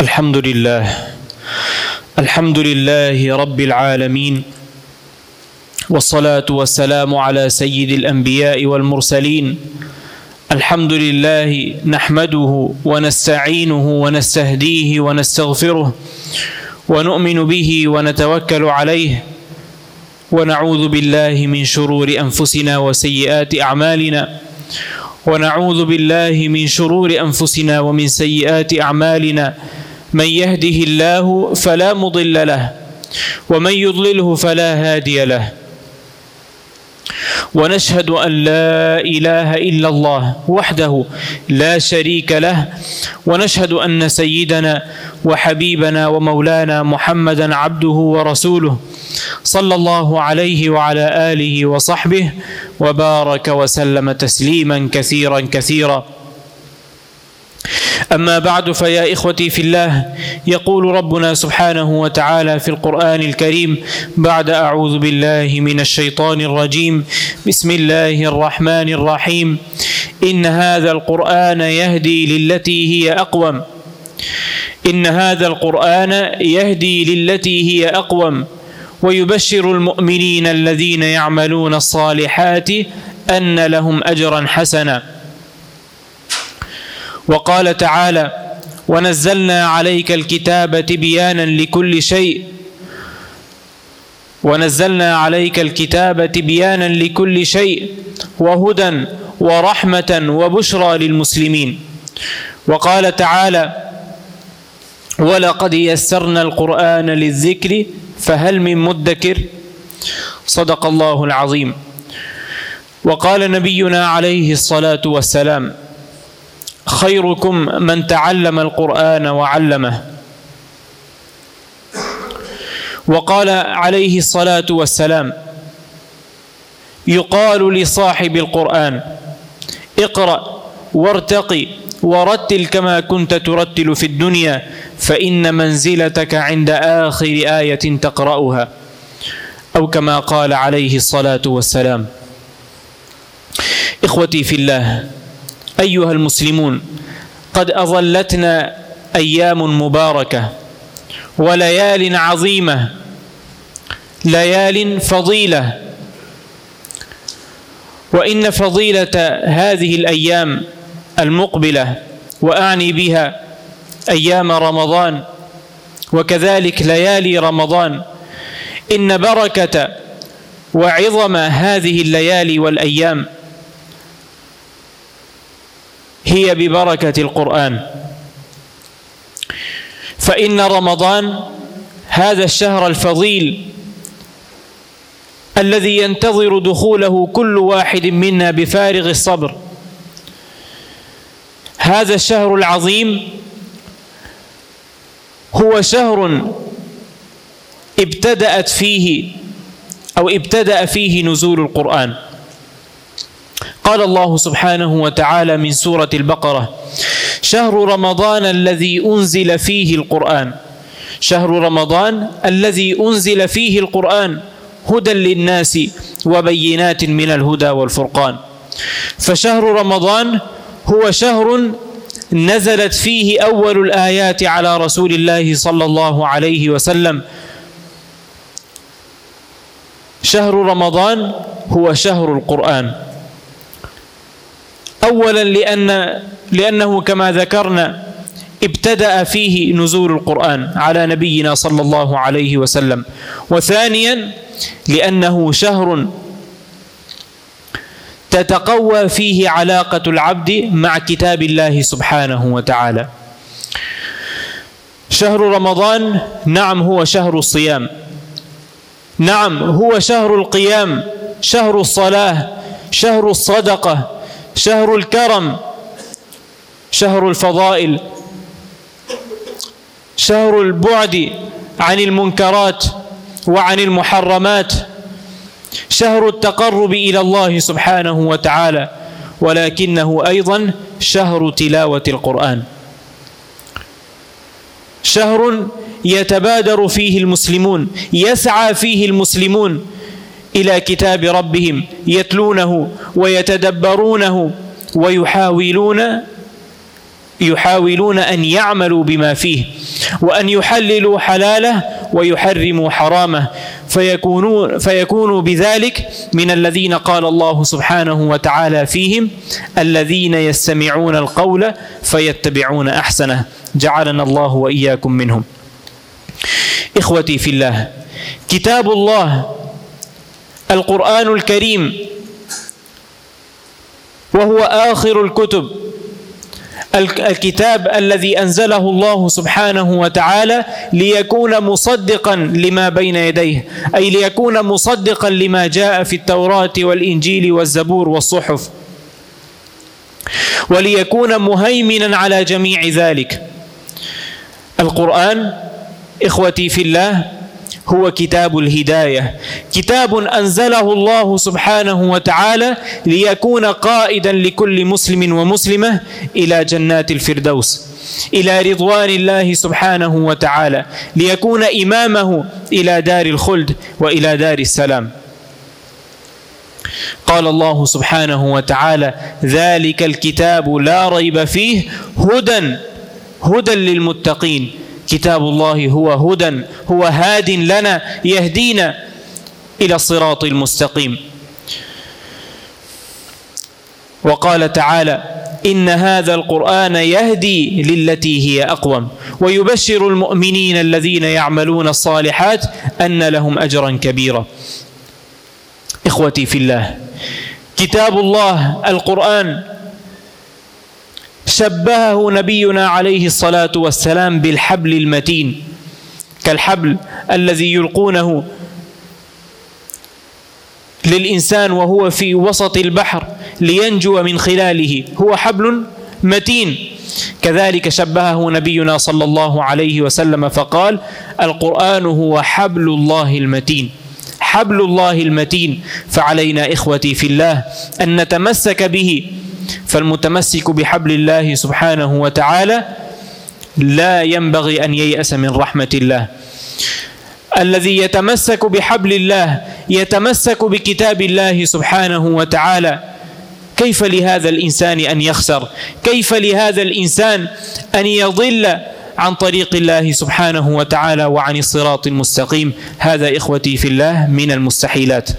الحمد لله. الحمد لله رب العالمين. والصلاة والسلام على سيد الأنبياء والمرسلين. الحمد لله نحمده ونستعينه ونستهديه ونستغفره ونؤمن به ونتوكل عليه. ونعوذ بالله من شرور أنفسنا وسيئات أعمالنا. ونعوذ بالله من شرور أنفسنا ومن سيئات أعمالنا. من يهده الله فلا مضل له ومن يضلله فلا هادي له. ونشهد أن لا إله إلا الله وحده لا شريك له ونشهد أن سيدنا وحبيبنا ومولانا محمدا عبده ورسوله صلى الله عليه وعلى آله وصحبه وبارك وسلم تسليما كثيرا كثيرا. أما بعد فيا إخوتي في الله يقول ربنا سبحانه وتعالى في القرآن الكريم بعد أعوذ بالله من الشيطان الرجيم بسم الله الرحمن الرحيم. إن هذا القرآن يهدي للتي هي أقوم. إن هذا القرآن يهدي للتي هي أقوم. ويبشر المؤمنين الذين يعملون الصالحات أن لهم أجرا حسنا. وقال تعالى ونزلنا عليك الكتاب تبيانا لكل شيء ونزلنا عليك الكتاب تبيانا لكل شيء وهدى ورحمة وبشرى للمسلمين. وقال تعالى ولقد يسرنا القرآن للذكر فهل من مدكر؟ صدق الله العظيم. وقال نبينا عليه الصلاة والسلام خيركم من تعلم القرآن وعلمه. وقال عليه الصلاة والسلام يقال لصاحب القرآن اقرأ وارتقي ورتل كما كنت ترتل في الدنيا فإن منزلتك عند آخر آية تقرأها. أو كما قال عليه الصلاة والسلام إخوتي في الله أيها المسلمون قد أظلتنا أيام مباركة وليال عظيمة ليال فضيلة. وإن فضيلة هذه الأيام المقبلة وأعني بها أيام رمضان وكذلك ليالي رمضان إن بركة وعظم هذه الليالي والأيام هي ببركة القرآن. فإن رمضان هذا الشهر الفضيل الذي ينتظر دخوله كل واحد منا بفارغ الصبر. هذا الشهر العظيم هو شهر ابتدأت فيه أو ابتدأ فيه نزول القرآن. قال الله سبحانه وتعالى من سورة البقرة شهر رمضان الذي أنزل فيه القرآن. شهر رمضان الذي أنزل فيه القرآن هدى للناس وبينات من الهدى والفرقان. فشهر رمضان هو شهر نزلت فيه أول الآيات على رسول الله صلى الله عليه وسلم. شهر رمضان هو شهر القرآن. أولا لأن لأنه كما ذكرنا ابتدأ فيه نزول القرآن على نبينا صلى الله عليه وسلم. وثانيا لأنه شهر تتقوى فيه علاقة العبد مع كتاب الله سبحانه وتعالى. شهر رمضان نعم هو شهر الصيام. نعم هو شهر القيام شهر الصلاة شهر الصدقة شهر الكرم شهر الفضائل شهر البعد عن المنكرات وعن المحرمات شهر التقرب إلى الله سبحانه وتعالى ولكنه أيضا شهر تلاوة القرآن. شهر يتبادر فيه المسلمون يسعى فيه المسلمون إلى كتاب ربهم يتلونه ويتدبرونه ويحاولون يحاولون أن يعملوا بما فيه وأن يحللوا حلاله ويحرموا حرامه فيكونوا, فيكونوا بذلك من الذين قال الله سبحانه وتعالى فيهم الذين يستمعون القول فيتبعون أحسنه. جعلنا الله وإياكم منهم. إخوتي في الله كتاب الله القرآن الكريم وهو آخر الكتب الكتاب الذي أنزله الله سبحانه وتعالى ليكون مصدقا لما بين يديه أي ليكون مصدقا لما جاء في التوراة والإنجيل والزبور والصحف وليكون مهيمنا على جميع ذلك. القرآن إخوتي في الله هو كتاب الهداية. كتاب أنزله الله سبحانه وتعالى ليكون قائدا لكل مسلم ومسلمة إلى جنات الفردوس إلى رضوان الله سبحانه وتعالى ليكون إمامه إلى دار الخلد وإلى دار السلام. قال الله سبحانه وتعالى ذلك الكتاب لا ريب فيه هدى هدى للمتقين. كتاب الله هو هدى هو هاد لنا يهدينا إلى الصراط المستقيم. وقال تعالى إن هذا القرآن يهدي للتي هي أقوم ويبشر المؤمنين الذين يعملون الصالحات أن لهم أجرا كبيرا. إخوتي في الله كتاب الله القرآن شبهه نبينا عليه الصلاة والسلام بالحبل المتين كالحبل الذي يلقونه للإنسان وهو في وسط البحر لينجو من خلاله. هو حبل متين. كذلك شبهه نبينا صلى الله عليه وسلم فقال القرآن هو حبل الله المتين. حبل الله المتين. فعلينا إخوتي في الله أن نتمسك به. فالمتمسك بحبل الله سبحانه وتعالى لا ينبغي أن ييأس من رحمة الله. الذي يتمسك بحبل الله يتمسك بكتاب الله سبحانه وتعالى. كيف لهذا الإنسان أن يخسر؟ كيف لهذا الإنسان أن يضل عن طريق الله سبحانه وتعالى وعن الصراط المستقيم؟ هذا إخوتي في الله من المستحيلات.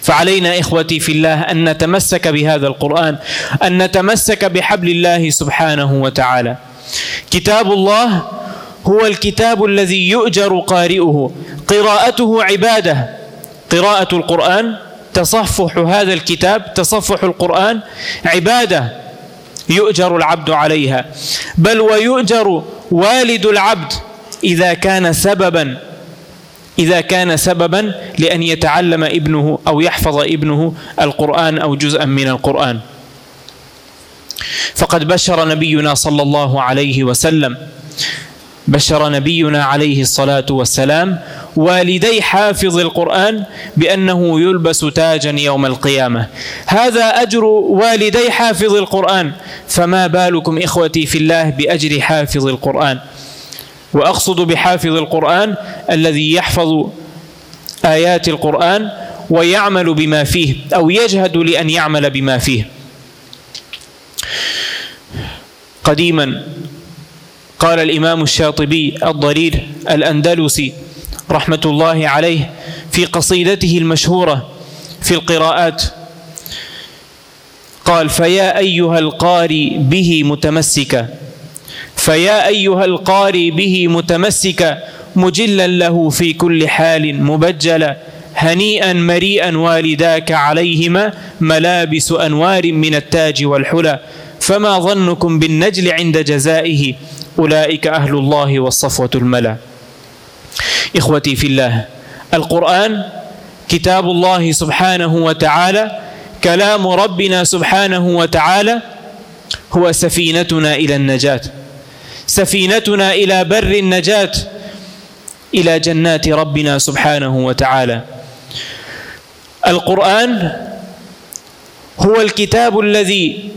فعلينا إخوتي في الله أن نتمسك بهذا القرآن أن نتمسك بحبل الله سبحانه وتعالى. كتاب الله هو الكتاب الذي يؤجر قارئه قراءته عبادة. قراءة القرآن تصفح هذا الكتاب تصفح القرآن عبادة. يؤجر العبد عليها. بل ويؤجر والد العبد إذا كان سببا إذا كان سببا لأن يتعلم ابنه أو يحفظ ابنه القرآن أو جزءا من القرآن. فقد بشر نبينا صلى الله عليه وسلم. بشر نبينا عليه الصلاة والسلام والدي حافظ القرآن بأنه يلبس تاجا يوم القيامة. هذا أجر والدي حافظ القرآن. فما بالكم إخوتي في الله بأجر حافظ القرآن؟ وأقصد بحافظ القرآن الذي يحفظ آيات القرآن ويعمل بما فيه أو يجهد لأن يعمل بما فيه. قديما قال الإمام الشاطبي الضرير الأندلسي رحمة الله عليه في قصيدته المشهورة في القراءات قال فيا أيها القاري به متمسكا فيا أيها القاري به متمسكا مجلا له في كل حال مبجلا هنيئا مريئا والداك عليهما ملابس أنوار من التاج والحلى. فما ظنكم بالنجل عند جزائه؟ أولئك أهل الله والصفوة الملا. إخوتي في الله القرآن كتاب الله سبحانه وتعالى كلام ربنا سبحانه وتعالى هو سفينتنا إلى النجاة. سفينتنا إلى بر النجاة إلى جنات ربنا سبحانه وتعالى. القرآن هو الكتاب الذي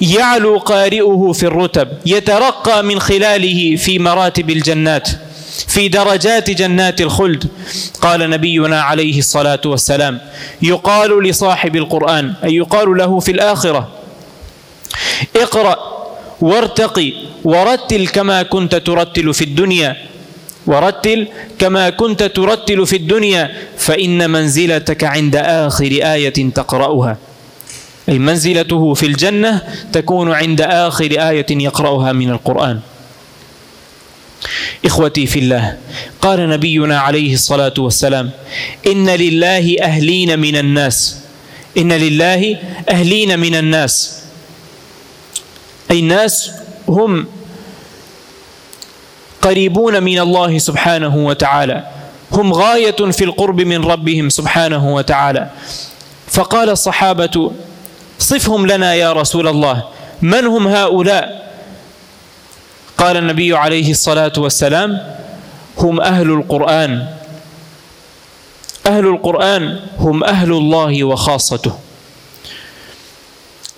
يعلو قارئه في الرتب يترقى من خلاله في مراتب الجنات في درجات جنات الخلد. قال نبينا عليه الصلاة والسلام يقال لصاحب القرآن أي يقال له في الآخرة اقرأ وارتقي ورتل كما كنت ترتل في الدنيا. ورتل كما كنت ترتل في الدنيا. فإن منزلتك عند آخر آية تقرأها. أي منزلته في الجنة تكون عند آخر آية يقرأها من القرآن. إخوتي في الله قال نبينا عليه الصلاة والسلام إن لله أهلين من الناس. إن لله أهلين من الناس. أي الناس هم قريبون من الله سبحانه وتعالى. هم غاية في القرب من ربهم سبحانه وتعالى. فقال الصحابة صفهم لنا يا رسول الله من هم هؤلاء؟ قال النبي عليه الصلاة والسلام هم أهل القرآن. أهل القرآن هم أهل الله وخاصته.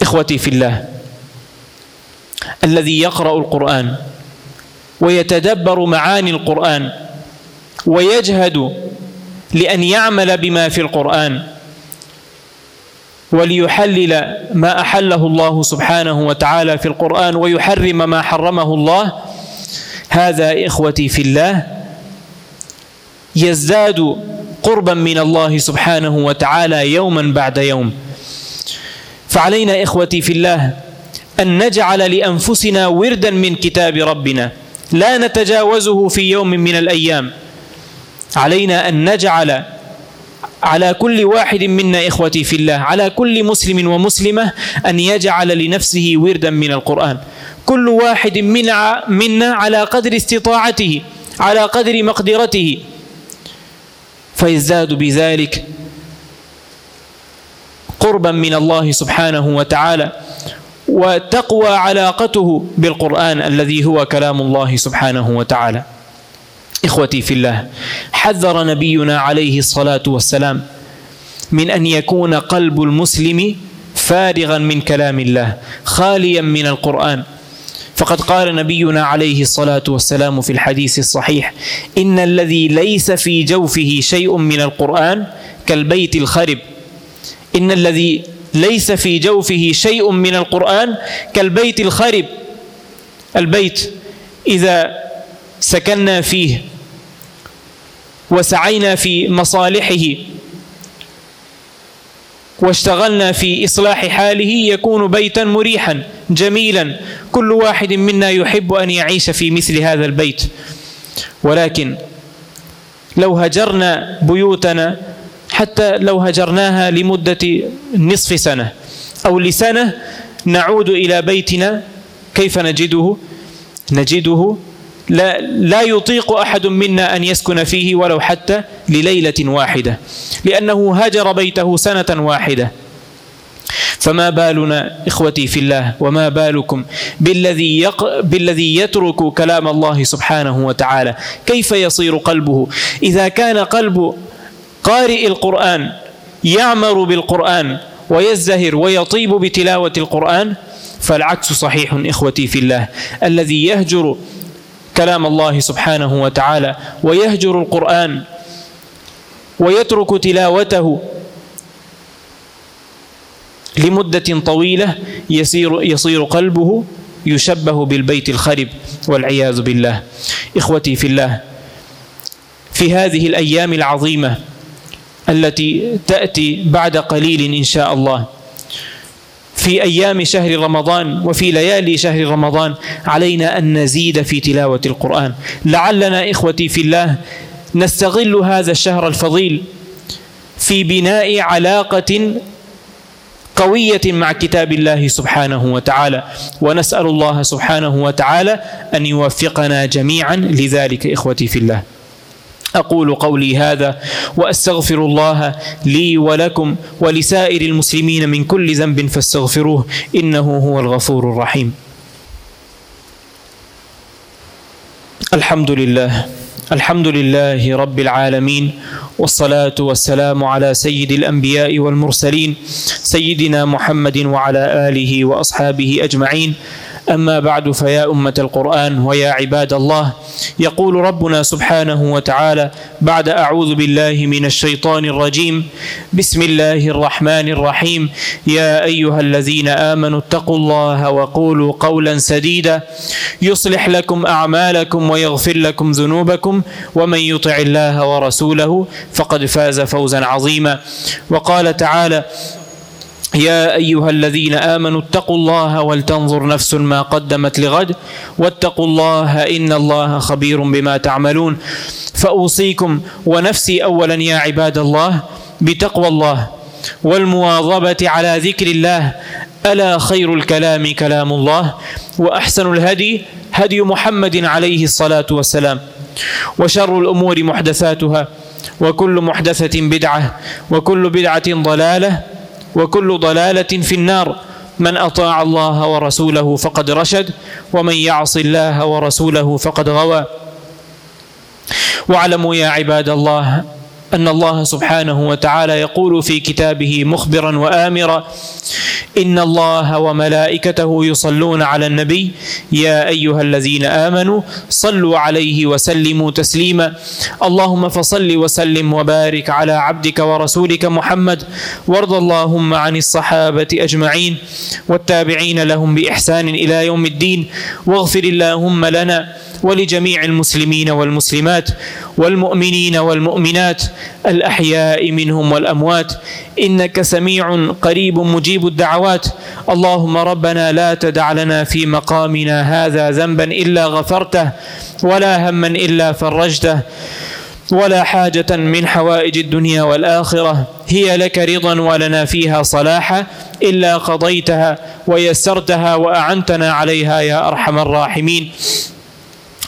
إخوتي في الله الذي يقرأ القرآن ويتدبر معاني القرآن ويجهد لأن يعمل بما في القرآن وليحلل ما أحله الله سبحانه وتعالى في القرآن ويحرم ما حرمه الله. هذا إخوتي في الله يزداد قربا من الله سبحانه وتعالى يوما بعد يوم. فعلينا إخوتي في الله أن نجعل لأنفسنا وردا من كتاب ربنا. لا نتجاوزه في يوم من الأيام. علينا أن نجعل على كل واحد منا إخوتي في الله على كل مسلم ومسلمة أن يجعل لنفسه وردا من القرآن. كل واحد منا على قدر استطاعته على قدر مقدرته. فيزداد بذلك قربا من الله سبحانه وتعالى. وتقوى علاقته بالقرآن الذي هو كلام الله سبحانه وتعالى. إخوتي في الله حذر نبينا عليه الصلاة والسلام من أن يكون قلب المسلم فارغا من كلام الله خاليا من القرآن. فقد قال نبينا عليه الصلاة والسلام في الحديث الصحيح إن الذي ليس في جوفه شيء من القرآن كالبيت الخرب. إن الذي ليس في جوفه شيء من القرآن كالبيت الخرب البيت إذا سكننا فيه وسعينا في مصالحه واشتغلنا في إصلاح حاله يكون بيتا مريحا جميلا. كل واحد منا يحب أن يعيش في مثل هذا البيت. ولكن لو هجرنا بيوتنا حتى لو هجرناها لمدة نصف سنة أو لسنة نعود إلى بيتنا. كيف نجده؟ نجده لا, لا يطيق أحد منا أن يسكن فيه ولو حتى لليلة واحدة لأنه هجر بيته سنة واحدة. فما بالنا إخوتي في الله وما بالكم بالذي, يق... بالذي يترك كلام الله سبحانه وتعالى؟ كيف يصير قلبه؟ إذا كان قلب قارئ القرآن يعمر بالقرآن ويزهر ويطيب بتلاوة القرآن فالعكس صحيح إخوتي في الله. الذي يهجر كلام الله سبحانه وتعالى ويهجر القرآن ويترك تلاوته لمدة طويلة يصير, يصير قلبه يشبه بالبيت الخرب والعياذ بالله. إخوتي في الله في هذه الأيام العظيمة التي تأتي بعد قليل إن شاء الله. في أيام شهر رمضان وفي ليالي شهر رمضان علينا أن نزيد في تلاوة القرآن. لعلنا إخوتي في الله نستغل هذا الشهر الفضيل في بناء علاقة قوية مع كتاب الله سبحانه وتعالى. ونسأل الله سبحانه وتعالى أن يوفقنا جميعا. لذلك إخوتي في الله. أقول قولي هذا وأستغفر الله لي ولكم ولسائر المسلمين من كل ذنب فاستغفروه إنه هو الغفور الرحيم. الحمد لله الحمد لله رب العالمين والصلاة والسلام على سيد الأنبياء والمرسلين سيدنا محمد وعلى آله وأصحابه أجمعين. أما بعد فيا أمة القرآن ويا عباد الله يقول ربنا سبحانه وتعالى بعد أعوذ بالله من الشيطان الرجيم بسم الله الرحمن الرحيم يا أيها الذين آمنوا اتقوا الله وقولوا قولا سديدا يصلح لكم أعمالكم ويغفر لكم ذنوبكم ومن يطع الله ورسوله فقد فاز فوزا عظيما. وقال تعالى يا أيها الذين آمنوا اتقوا الله ولتنظر نفس ما قدمت لغد واتقوا الله إن الله خبير بما تعملون. فأوصيكم ونفسي أولا يا عباد الله بتقوى الله والمواظبة على ذكر الله. ألا خير الكلام كلام الله وأحسن الهدي هدي محمد عليه الصلاة والسلام. وشر الأمور محدثاتها وكل محدثة بدعة وكل بدعة ضلالة وكل ضلالة في النار. من أطاع الله ورسوله فقد رشد ومن يعص الله ورسوله فقد غوى. واعلموا يا عباد الله أن الله سبحانه وتعالى يقول في كتابه مخبرا وآمرا إن الله وملائكته يصلون على النبي يا أيها الذين آمنوا صلوا عليه وسلموا تسليما. اللهم فصل وسلم وبارك على عبدك ورسولك محمد وارض اللهم عن الصحابة أجمعين والتابعين لهم بإحسان إلى يوم الدين واغفر اللهم لنا ولجميع المسلمين والمسلمات والمؤمنين والمؤمنات الأحياء منهم والأموات. إنك سميع قريب مجيب الدعوات. اللهم ربنا لا تدع لنا في مقامنا هذا ذنبا إلا غفرته ولا هما إلا فرجته ولا حاجة من حوائج الدنيا والآخرة. هي لك رضا ولنا فيها صلاحا. إلا قضيتها ويسرتها وأعنتنا عليها يا أرحم الراحمين.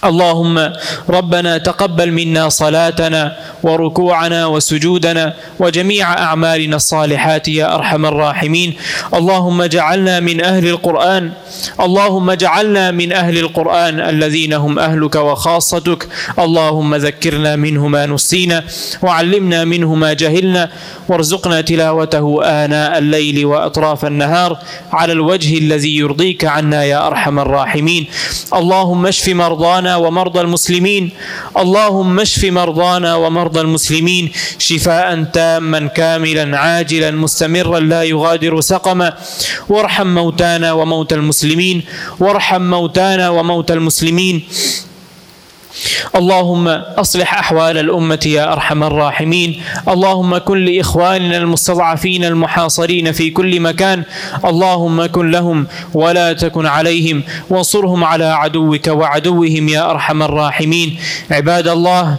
اللهم ربنا تقبل منا صلاتنا وركوعنا وسجودنا وجميع أعمالنا الصالحات يا أرحم الراحمين. اللهم اجعلنا من أهل القرآن. اللهم اجعلنا من أهل القرآن الذين هم أهلك وخاصتك. اللهم ذكرنا منه ما نسينا وعلمنا منه ما جهلنا. وارزقنا تلاوته آناء الليل وأطراف النهار على الوجه الذي يرضيك عنا يا أرحم الراحمين. اللهم اشف مرضانا ومرضى المسلمين. اللهم اشف مرضانا ومرضى المسلمين. شفاء تاما كاملا عاجلا مستمرا لا يغادر سقما. وارحم موتانا وموتى المسلمين. وارحم موتانا وموتى المسلمين. اللهم أصلح أحوال الأمة يا أرحم الراحمين. اللهم كن لإخواننا المستضعفين المحاصرين في كل مكان. اللهم كن لهم ولا تكن عليهم. وانصرهم على عدوك وعدوهم يا أرحم الراحمين. عباد الله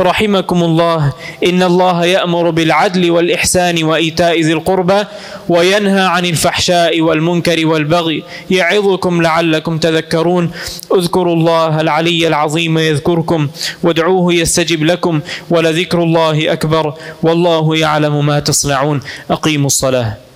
رحمكم الله إن الله يأمر بالعدل والإحسان وإيتاء ذي القربى وينهى عن الفحشاء والمنكر والبغي. يعظكم لعلكم تذكرون. اذكروا الله العلي العظيم يذكركم وادعوه يستجب لكم ولذكر الله أكبر والله يعلم ما تصنعون. أقيموا الصلاة.